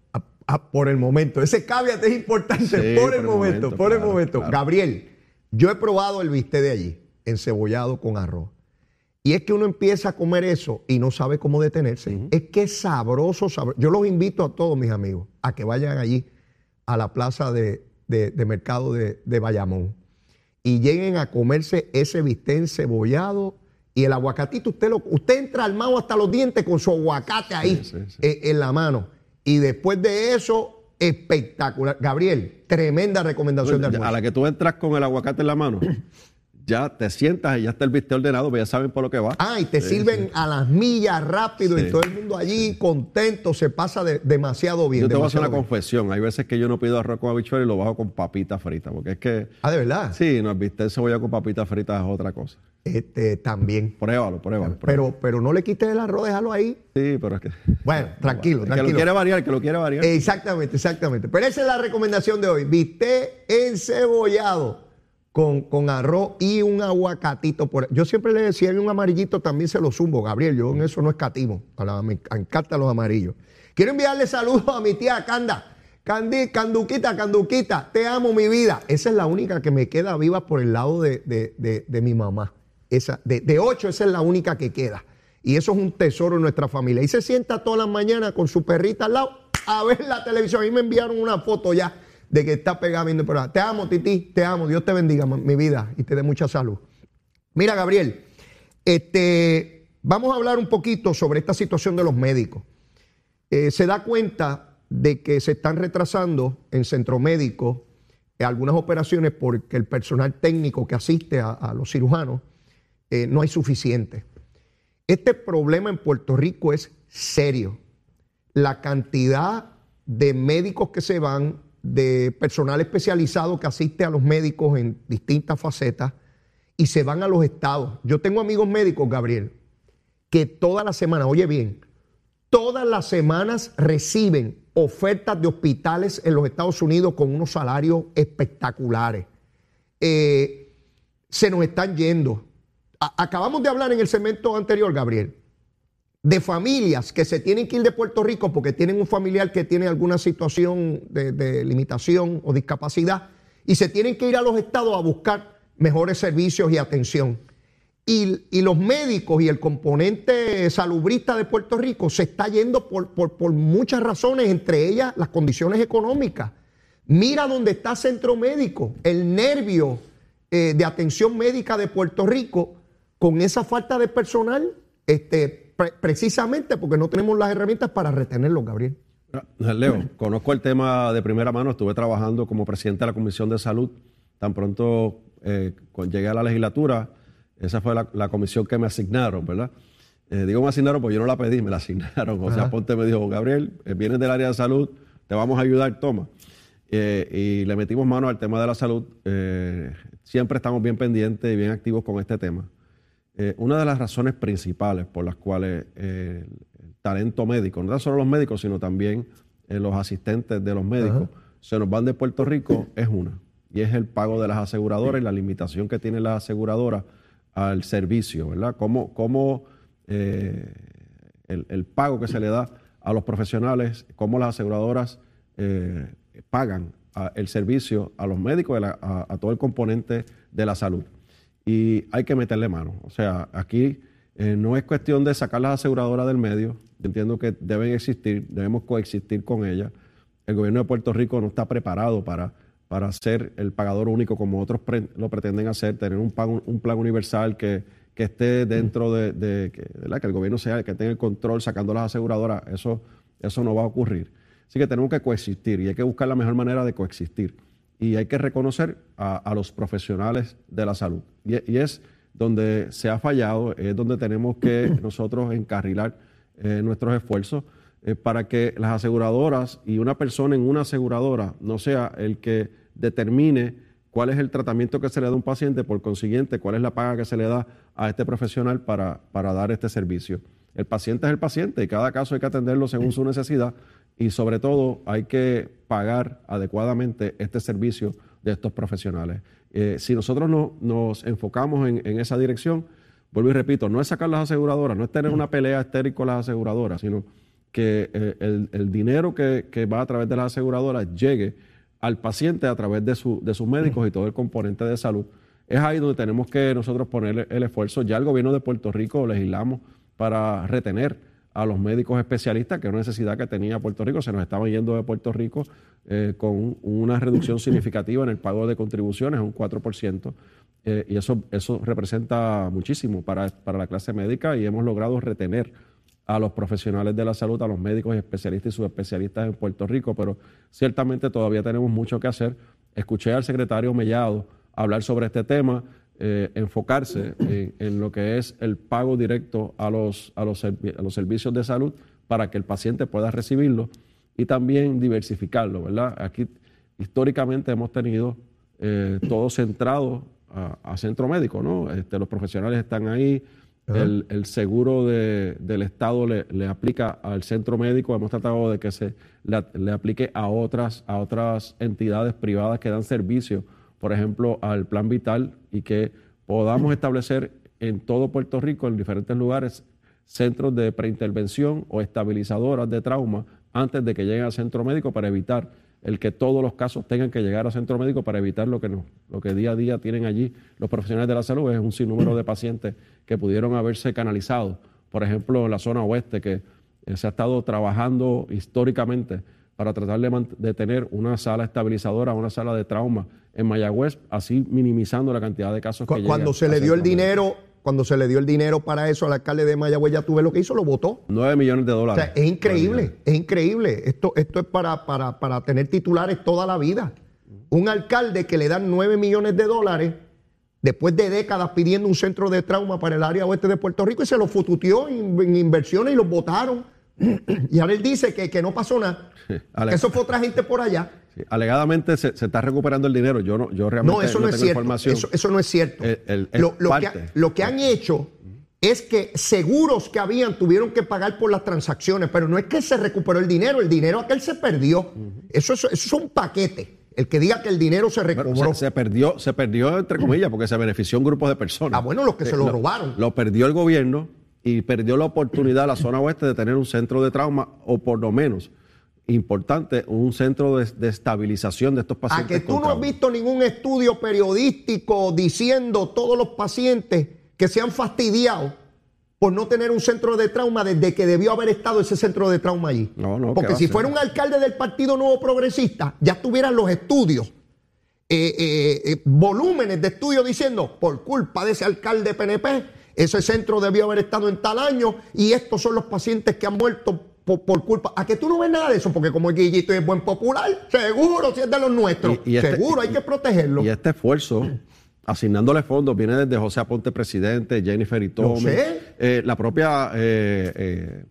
a- a- por el momento. Ese caveat es importante. Sí, por el momento, por el momento. claro. Gabriel, yo he probado el bistec de allí, encebollado con arroz. Y es que uno empieza a comer eso y no sabe cómo detenerse. Es que es sabroso, sabroso. Yo los invito a todos mis amigos a que vayan allí a la plaza de, de- de mercado de, de Bayamón y lleguen a comerse ese bistec encebollado y el aguacatito. Usted, lo, usted entra armado hasta los dientes con su aguacate ahí sí, sí. eh, en la mano. Y después de eso, espectacular. Gabriel, tremenda recomendación de Pues, a almuerzo. la que tú entras con el aguacate en la mano, ya te sientas y ya está el bistec ordenado, pues ya saben por lo que va. Ah, y te Sí, sirven sí. a las millas rápido y Sí. todo el mundo allí contento, se pasa de- demasiado bien. Yo te voy a hacer una bien. confesión. Hay veces que yo no pido arroz con habichuela y lo bajo con papita frita, porque es que, Ah, de verdad. sí, no, el bistec cebolla con papita frita es otra cosa. Este, también. Pruébalo, pruébalo. pruébalo. Pero, pero no le quites el arroz, déjalo ahí. sí, pero es que... Bueno, tranquilo, El que lo tranquilo. quiere variar, el que lo quiere variar. Exactamente, exactamente. Pero esa es la recomendación de hoy. Bistec encebollado con, con arroz y un aguacatito. Por... Yo siempre le decía, hay un amarillito, también se lo zumbo, Gabriel. Yo en eso no escatimo. A la- me encantan los amarillos. Quiero enviarle saludos a mi tía Canda. Candi, Canduquita, Canduquita, te amo mi vida. Esa es la única que me queda viva por el lado de, de- de- mi mamá. Esa, de, de ocho, esa es la única que queda. Y eso es un tesoro en nuestra familia. Y se sienta todas las mañanas con su perrita al lado a ver la televisión. A mí me enviaron una foto ya de que está pegada viendo el programa. Te amo, Titi, te amo. Dios te bendiga, mi vida, y te dé mucha salud. Mira, Gabriel, este, vamos a hablar un poquito sobre esta situación de los médicos. Eh, se da cuenta de que se están retrasando en centro médico eh, algunas operaciones porque el personal técnico que asiste a, a los cirujanos eh, no hay suficiente. Este problema en Puerto Rico es serio. La cantidad de médicos que se van, de personal especializado que asiste a los médicos en distintas facetas y se van a los estados. Yo tengo amigos médicos, Gabriel, que toda la semana, oye bien, todas las semanas reciben ofertas de hospitales en los Estados Unidos con unos salarios espectaculares. Eh, se nos están yendo. Acabamos de hablar en el segmento anterior, Gabriel, de familias que se tienen que ir de Puerto Rico porque tienen un familiar que tiene alguna situación de, limitación o discapacidad y se tienen que ir a los estados a buscar mejores servicios y atención. Y, y los médicos y el componente salubrista de Puerto Rico se está yendo por, por- por muchas razones, entre ellas las condiciones económicas. Mira dónde está Centro Médico, el nervio eh, de atención médica de Puerto Rico, con esa falta de personal, este, pre- precisamente porque no tenemos las herramientas para retenerlo, Gabriel. Leo, conozco el tema de primera mano, estuve trabajando como presidente de la Comisión de Salud. Tan pronto eh, cuando llegué a la legislatura, esa fue la, la comisión que me asignaron, ¿verdad? Eh, digo me asignaron porque yo no la pedí, me la asignaron. José Ajá. Ponte me dijo, Gabriel, eh, vienes del área de salud, te vamos a ayudar, toma. Eh, y le metimos mano al tema de la salud. Siempre estamos bien pendientes y bien activos con este tema. Eh, una de las razones principales por las cuales eh, el talento médico, no tan solo los médicos, sino también eh, los asistentes de los médicos, se nos van de Puerto Rico, es una. Y es el pago de las aseguradoras y la limitación que tienen las aseguradoras al servicio, ¿verdad? Cómo, cómo el, el pago que se le da a los profesionales, cómo las aseguradoras pagan a- el servicio a los médicos, a- a todo el componente de la salud. Y hay que meterle mano. O sea, aquí eh, no es cuestión de sacar las aseguradoras del medio. Yo entiendo que deben existir, debemos coexistir con ellas. El gobierno de Puerto Rico no está preparado para, para ser el pagador único como otros lo pretenden hacer, tener un, un plan universal que, que esté dentro de, de- que, ¿verdad? que el gobierno sea el que tenga el control sacando las aseguradoras. Eso Eso no va a ocurrir. Así que tenemos que coexistir y hay que buscar la mejor manera de coexistir. Y hay que reconocer a, los profesionales de la salud. Y, es donde se ha fallado, es donde tenemos que nosotros encarrilar eh, nuestros esfuerzos eh, para que las aseguradoras y una persona en una aseguradora no sea el que determine cuál es el tratamiento que se le da a un paciente, por consiguiente, cuál es la paga que se le da a este profesional para, para dar este servicio. El paciente es el paciente y cada caso hay que atenderlo según su necesidad y sobre todo hay que pagar adecuadamente este servicio de estos profesionales. Eh, si nosotros no, nos enfocamos en, esa dirección, vuelvo y repito, no es sacar las aseguradoras, no es tener una pelea estéril con las aseguradoras, sino que eh, el, dinero que, que va a través de las aseguradoras llegue al paciente a través de, su, de sus médicos y todo el componente de salud. Es ahí donde tenemos que nosotros poner el esfuerzo. Ya el gobierno de Puerto Rico legislamos para retener a los médicos especialistas, que es una necesidad que tenía Puerto Rico. Se nos estaba yendo de Puerto Rico eh, con una reducción significativa en el pago de contribuciones, un 4%. Eh, y eso, eso representa muchísimo para, para la clase médica y hemos logrado retener a los profesionales de la salud, a los médicos especialistas y subespecialistas en Puerto Rico, pero ciertamente todavía tenemos mucho que hacer. Escuché al secretario Mellado hablar sobre este tema, eh, enfocarse en, lo que es el pago directo a los, a, los, los servicios de salud para que el paciente pueda recibirlo y también diversificarlo, ¿verdad? Aquí históricamente hemos tenido eh, todo centrado a, centro médico, ¿no? Este, los profesionales están ahí, el, seguro del Estado le, aplica al centro médico. Hemos tratado de que se le, aplique a otras, a otras entidades privadas que dan servicio, por ejemplo, al plan vital y que podamos establecer en todo Puerto Rico, en diferentes lugares, centros de preintervención o estabilizadoras de trauma antes de que lleguen al centro médico para evitar el que todos los casos tengan que llegar al centro médico para evitar lo que, no, lo que día a día tienen allí los profesionales de la salud, es un sinnúmero de pacientes que pudieron haberse canalizado. Por ejemplo, en la zona oeste, que eh, se ha estado trabajando históricamente para tratar de, tener una sala estabilizadora, una sala de trauma en Mayagüez, así minimizando la cantidad de casos que Cuando se le dio el dinero cuando se le dio el dinero para eso al alcalde de Mayagüez, ya tuve lo que hizo, lo votó. Nueve millones de dólares. es increíble, es increíble. Esto, esto es para, para, para tener titulares toda la vida. Un alcalde que le dan nueve millones de dólares después de décadas pidiendo un centro de trauma para el área oeste de Puerto Rico y se lo fututeó en, inversiones y los votaron. Y ahora él dice que, que no pasó nada. que eso fue otra gente por allá. alegadamente se, está recuperando el dinero. Yo no, yo realmente no, eso no, es cierto. Eso, no es cierto. lo, que, han hecho es que seguros que habían tuvieron que pagar por las transacciones, pero no es que se recuperó el dinero, el dinero aquel se perdió. eso, eso, es un paquete. El que diga que el dinero se recobró. se, perdió, se perdió entre comillas, porque se benefició un grupo de personas. Ah, bueno, los que se lo, robaron. Lo perdió el gobierno y perdió la oportunidad la zona oeste de tener un centro de trauma, o por lo menos importante, un centro de, estabilización de estos pacientes. A que tú no has visto ningún estudio periodístico diciendo todos los pacientes que se han fastidiado por no tener un centro de trauma desde que debió haber estado ese centro de trauma allí. No, no, Porque si fuera un alcalde del Partido Nuevo Progresista, ya tuvieran los estudios, eh, eh, eh, volúmenes de estudios diciendo, por culpa de ese alcalde PNP, ese centro debió haber estado en tal año y estos son los pacientes que han muerto por, culpa. ¿A que tú no ves nada de eso? Porque como el Guillito es buen popular, seguro si es de los nuestros, este seguro hay que protegerlo. Y este esfuerzo asignándole fondos, viene desde José Aponte, presidente, Jennifer y eh, la propia eh, eh,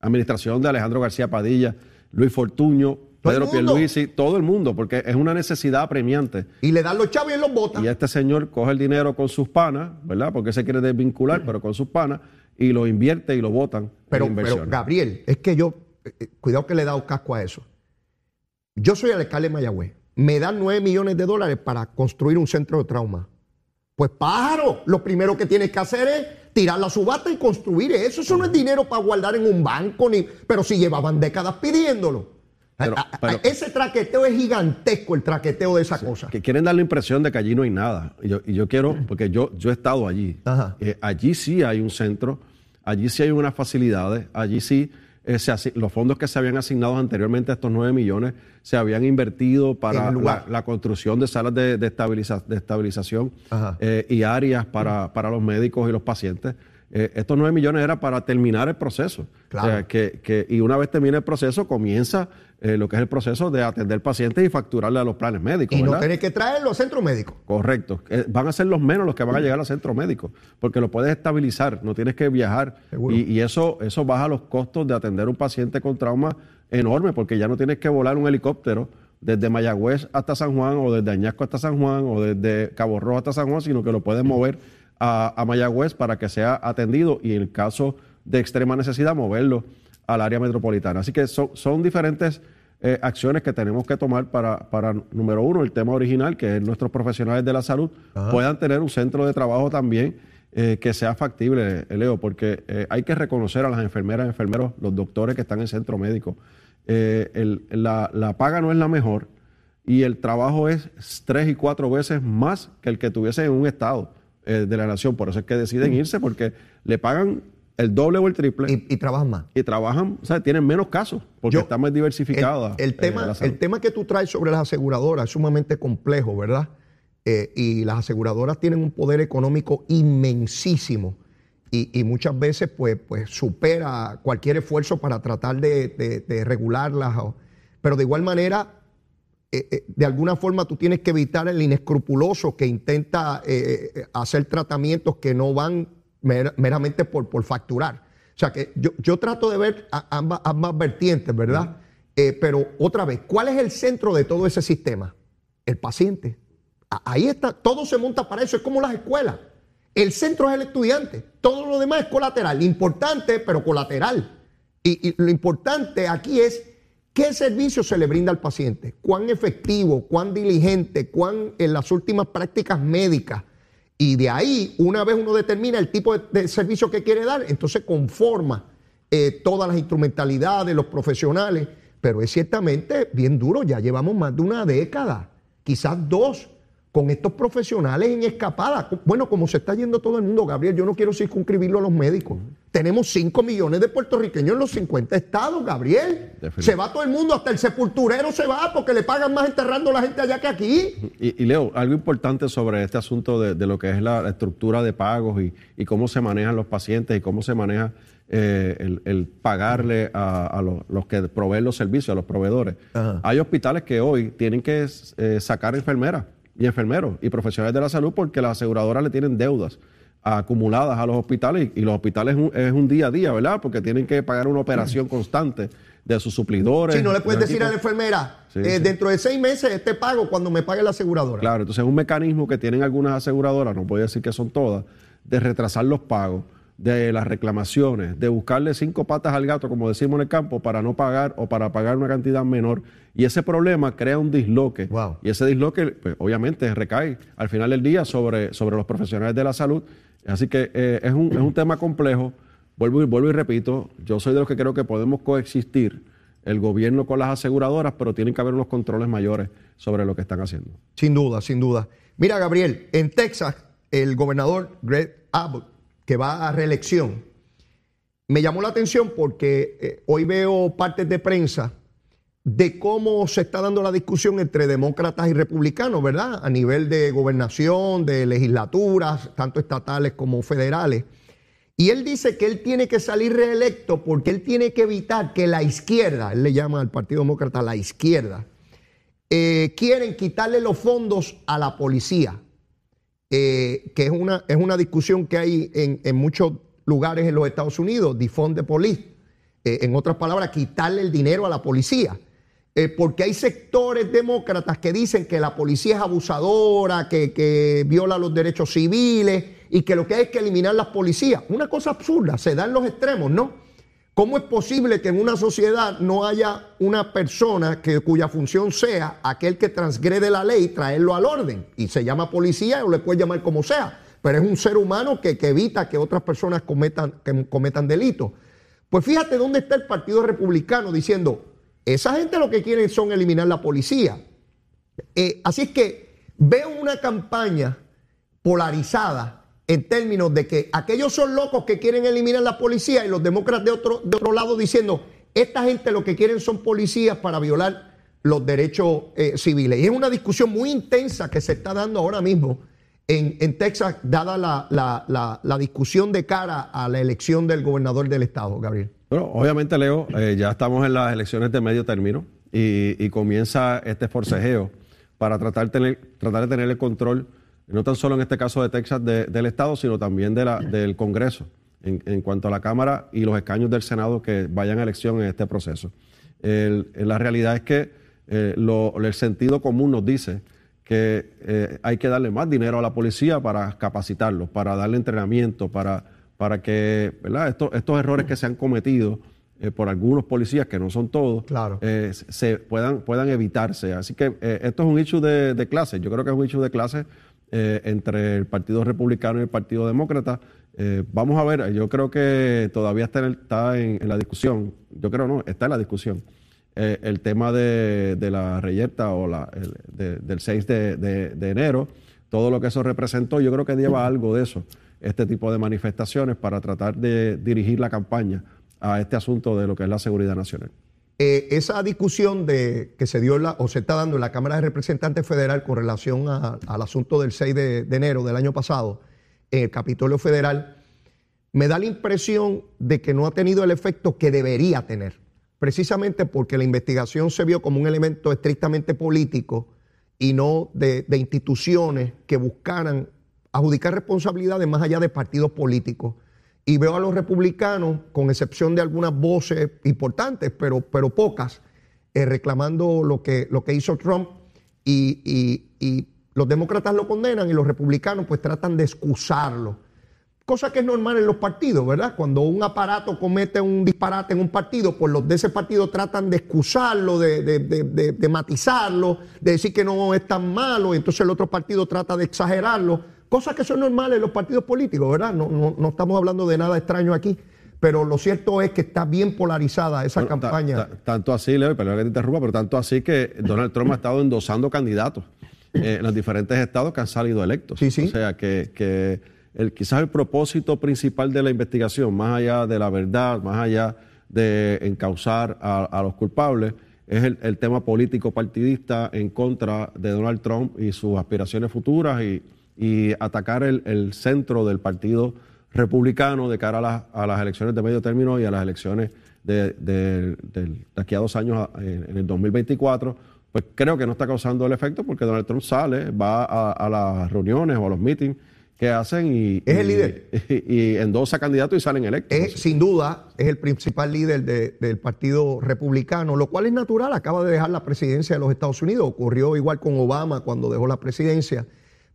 administración de Alejandro García Padilla, Luis Fortuño, Pedro Pierluisi, todo el mundo, porque es una necesidad apremiante. Y le dan los chavos y los botan. Y este señor coge el dinero con sus panas, ¿verdad? Porque se quiere desvincular, pero con sus panas, y lo invierte y lo votan. Pero, pero Gabriel, es que yo, cuidado que le he dado casco a eso. Yo soy el alcalde de Mayagüez me dan 9 millones de dólares para construir un centro de trauma. Pues pájaro, lo primero que tienes que hacer es tirar la subasta y construir eso. Eso no es dinero para guardar en un banco, ni, pero si llevaban décadas pidiéndolo. Ese traqueteo es gigantesco, el traqueteo de esa cosa. Que quieren dar la impresión de que allí no hay nada. Y yo, quiero, porque yo, yo he estado allí. Eh, allí sí hay un centro, allí sí hay unas facilidades, allí sí eh, los fondos que se habían asignado anteriormente a estos 9 millones se habían invertido para la, construcción de salas de, estabilización eh, y áreas para, los médicos y los pacientes. eh, estos 9 millones era para terminar el proceso. Claro. O sea, que, que- y una vez termine el proceso, comienza eh, lo que es el proceso de atender pacientes y facturarle a los planes médicos. Y no ¿verdad? tener que traerlo al centro médico. Correcto. Eh, van a ser los menos los que van a llegar al centro médico, porque lo puedes estabilizar, no tienes que viajar. Y, y eso, eso baja los costos de atender un paciente con trauma enorme, porque ya no tienes que volar un helicóptero desde Mayagüez hasta San Juan, o desde Añasco hasta San Juan, o desde Cabo Rojo hasta San Juan, sino que lo puedes mover a, a Mayagüez para que sea atendido y en el caso de extrema necesidad, moverlo al área metropolitana. Así que son, son diferentes eh, acciones que tenemos que tomar para, para, número uno, el tema original, que es nuestros profesionales de la salud puedan tener un centro de trabajo también eh, que sea factible, eh, Leo, porque eh, hay que reconocer a las enfermeras, enfermeros, los doctores que están en centro médico. El- la, la paga no es la mejor y el trabajo es tres y cuatro veces más que el que tuviese en un estado de la nación. Por eso es que deciden irse, porque le pagan el doble o el triple y, Y, y trabajan más. trabajan, o sea, tienen menos casos, porque Yo- está más diversificada. El, el eh, tema, el tema que tú traes sobre las aseguradoras es sumamente complejo, ¿verdad? Eh, y las aseguradoras tienen un poder económico inmensísimo y, y muchas veces pues, pues supera cualquier esfuerzo para tratar de, de- de regularlas. pero de igual manera, eh, de alguna forma tú tienes que evitar el inescrupuloso que intenta hacer tratamientos que no van mer- meramente por, por facturar. O sea que yo, yo trato de ver a- ambas, ambas vertientes, ¿verdad? Eh, pero otra vez, ¿cuál es el centro de todo ese sistema? El paciente. Ahí está, todo se monta para eso, es como las escuelas. El centro es el estudiante, todo lo demás es colateral, importante, pero colateral. Y, y lo importante aquí es qué servicio se le brinda al paciente, cuán efectivo, cuán diligente, cuán en las últimas prácticas médicas. Y de ahí, una vez uno determina el tipo de, servicio que quiere dar, entonces conforma eh, todas las instrumentalidades, los profesionales. Pero es ciertamente bien duro, ya llevamos más de una década, quizás dos, con estos profesionales en escapada. Bueno, como se está yendo todo el mundo, Gabriel, yo no quiero circunscribirlo a los médicos. Tenemos 5 millones de puertorriqueños en los 50 estados, Gabriel. Se va todo el mundo, hasta el sepulturero se va porque le pagan más enterrando a la gente allá que aquí. Y, y Leo, algo importante sobre este asunto de, de lo que es la, la estructura de pagos y, y cómo se manejan los pacientes y cómo se maneja eh, el, el pagarle a, a los, los que proveen los servicios, a los proveedores. Ajá. Hay hospitales que hoy tienen que eh, sacar enfermeras y enfermeros y profesionales de la salud porque las aseguradoras le tienen deudas acumuladas a los hospitales y, los hospitales es un, día a día, ¿verdad? Porque tienen que pagar una operación constante de sus suplidores. Si no le puedes de decir a la enfermera, Sí, eh, sí. dentro de seis meses te pago cuando me pague la aseguradora. Claro, entonces es un mecanismo que tienen algunas aseguradoras, no voy a decir que son todas, de retrasar los pagos, de las reclamaciones, de buscarle cinco patas al gato, como decimos en el campo, para no pagar o para pagar una cantidad menor. Y ese problema crea un disloque. Wow. Y ese disloque, pues, obviamente, recae al final del día sobre, sobre los profesionales de la salud. Así que eh, es, un, es un tema complejo. Vuelvo y, vuelvo y repito, yo soy de los que creo que podemos coexistir el gobierno con las aseguradoras, pero tienen que haber unos controles mayores sobre lo que están haciendo. Sin duda, sin duda. Mira, Gabriel, en Texas, el gobernador Greg Abbott, que va a reelección, me llamó la atención porque eh, hoy veo partes de prensa de cómo se está dando la discusión entre demócratas y republicanos, ¿verdad? A nivel de gobernación, de legislaturas, tanto estatales como federales. Y él dice que él tiene que salir reelecto porque él tiene que evitar que la izquierda, él le llama al Partido Demócrata la izquierda, eh, quieren quitarle los fondos a la policía, eh, que es una, es una discusión que hay en, en muchos lugares en los Estados Unidos, defund the police. Eh, en otras palabras, quitarle el dinero a la policía. Eh, porque hay sectores demócratas que dicen que la policía es abusadora, que, que viola los derechos civiles y que lo que hay es que eliminar las policías. Una cosa absurda, se da en los extremos, ¿no? ¿Cómo es posible que en una sociedad no haya una persona que, cuya función sea aquel que transgrede la ley, traerlo al orden? Y se llama policía o le puedes llamar como sea, pero es un ser humano que, evita que otras personas cometan, cometan delitos. Pues fíjate dónde está el Partido Republicano diciendo, esa gente lo que quieren son eliminar la policía. Eh, así es que veo una campaña polarizada en términos de que aquellos son locos que quieren eliminar la policía y los demócratas de otro, de otro lado diciendo, esta gente lo que quieren son policías para violar los derechos eh, civiles. Y es una discusión muy intensa que se está dando ahora mismo en, en Texas, dada la, la- la- discusión de cara a la elección del gobernador del estado, Gabriel? Bueno, obviamente, Leo, eh, ya estamos en las elecciones de medio término y, y comienza este forcejeo para tratar, tener, tratar de tener el control, no tan solo en este caso de Texas de- del Estado, sino también de la, del Congreso, en, en cuanto a la Cámara y los escaños del Senado que vayan a elección en este proceso. El- la realidad es que eh, lo- el sentido común nos dice que eh, hay que darle más dinero a la policía para capacitarlos, para darle entrenamiento, para, para que ¿verdad? Estos, estos errores que se han cometido eh, por algunos policías, que no son todos, Claro. eh, se- puedan, puedan evitarse. Así que eh, esto es un issue de, de clase. Yo creo que es un issue de clase eh, entre el Partido Republicano y el Partido Demócrata. Eh, vamos a ver, yo creo que todavía está en, el- está en- la discusión, yo creo no, está en la discusión eh, el tema de, la reyerta o la, el- de- del 6 de, de- de enero, todo lo que eso representó, yo creo que lleva algo de eso, este tipo de manifestaciones para tratar de dirigir la campaña a este asunto de lo que es la seguridad nacional. Eh, esa discusión de, que se dio la, o se está dando en la Cámara de Representantes Federal con relación a- al asunto del 6 de, enero del año pasado en el Capitolio Federal, me da la impresión de que no ha tenido el efecto que debería tener, precisamente porque la investigación se vio como un elemento estrictamente político y no de instituciones que buscaran adjudicar responsabilidades más allá de partidos políticos. Y veo a los republicanos, con excepción de algunas voces importantes, pero, pero pocas, eh, reclamando lo que, lo que hizo Trump y, y- y los demócratas lo condenan y los republicanos pues tratan de excusarlo. Cosa que es normal en los partidos, ¿verdad? Cuando un aparato comete un disparate en un partido, pues los de ese partido tratan de excusarlo, de, de- de- de- matizarlo, de decir que no es tan malo, y entonces el otro partido trata de exagerarlo. Cosas que son normales en los partidos políticos, ¿verdad? No, no- no estamos hablando de nada extraño aquí, pero lo cierto es que está bien polarizada esa Bueno, campaña. ta- tanto así, Leo, y perdón que te interrumpa, pero tanto así que Donald Trump ha estado endosando candidatos eh, en los diferentes estados que han salido electos. Sí, sí. O sea, que, que el, quizás el propósito principal de la investigación, más allá de la verdad, más allá de encauzar a, a los culpables, es el, el tema político partidista en contra de Donald Trump y sus aspiraciones futuras y, y atacar el, el centro del partido republicano de cara a, las- a las elecciones de medio término y a las elecciones de, de- de aquí a dos años, en, en el 2024, pues creo que no está causando el efecto porque Donald Trump sale, va a, a las reuniones o a los meetings que hacen y, Es el y- líder. y, y endosa candidatos y salen electos. Es, sin duda, es el principal líder de- del Partido Republicano, lo cual es natural. Acaba de dejar la presidencia de los Estados Unidos. Ocurrió igual con Obama cuando dejó la presidencia.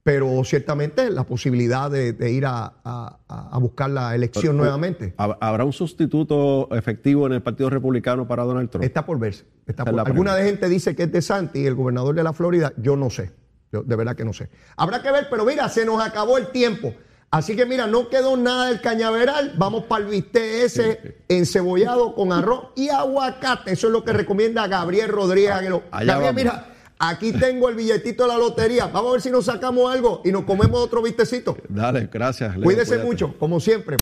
Pero ciertamente la posibilidad de, de ir a, a- a buscar la elección nuevamente ¿Hab- ¿Habrá un sustituto efectivo en el Partido Republicano para Donald Trump? está por verse. Está por- Alguna de gente dice que es de Santi, el gobernador de la Florida. Yo no sé. Yo de verdad que no sé. Habrá que ver, pero mira, se nos acabó el tiempo. Así que mira, no quedó nada del cañaveral. Vamos para el bistec ese encebollado con arroz y aguacate. Eso es lo que recomienda Gabriel Rodríguez Aguiló. Allá Gabriel, vamos. mira, aquí tengo el billetito de la lotería. Vamos a ver si nos sacamos algo y nos comemos otro vistecito. Dale, gracias. Leo, Cuídese cuídate. mucho, como siempre.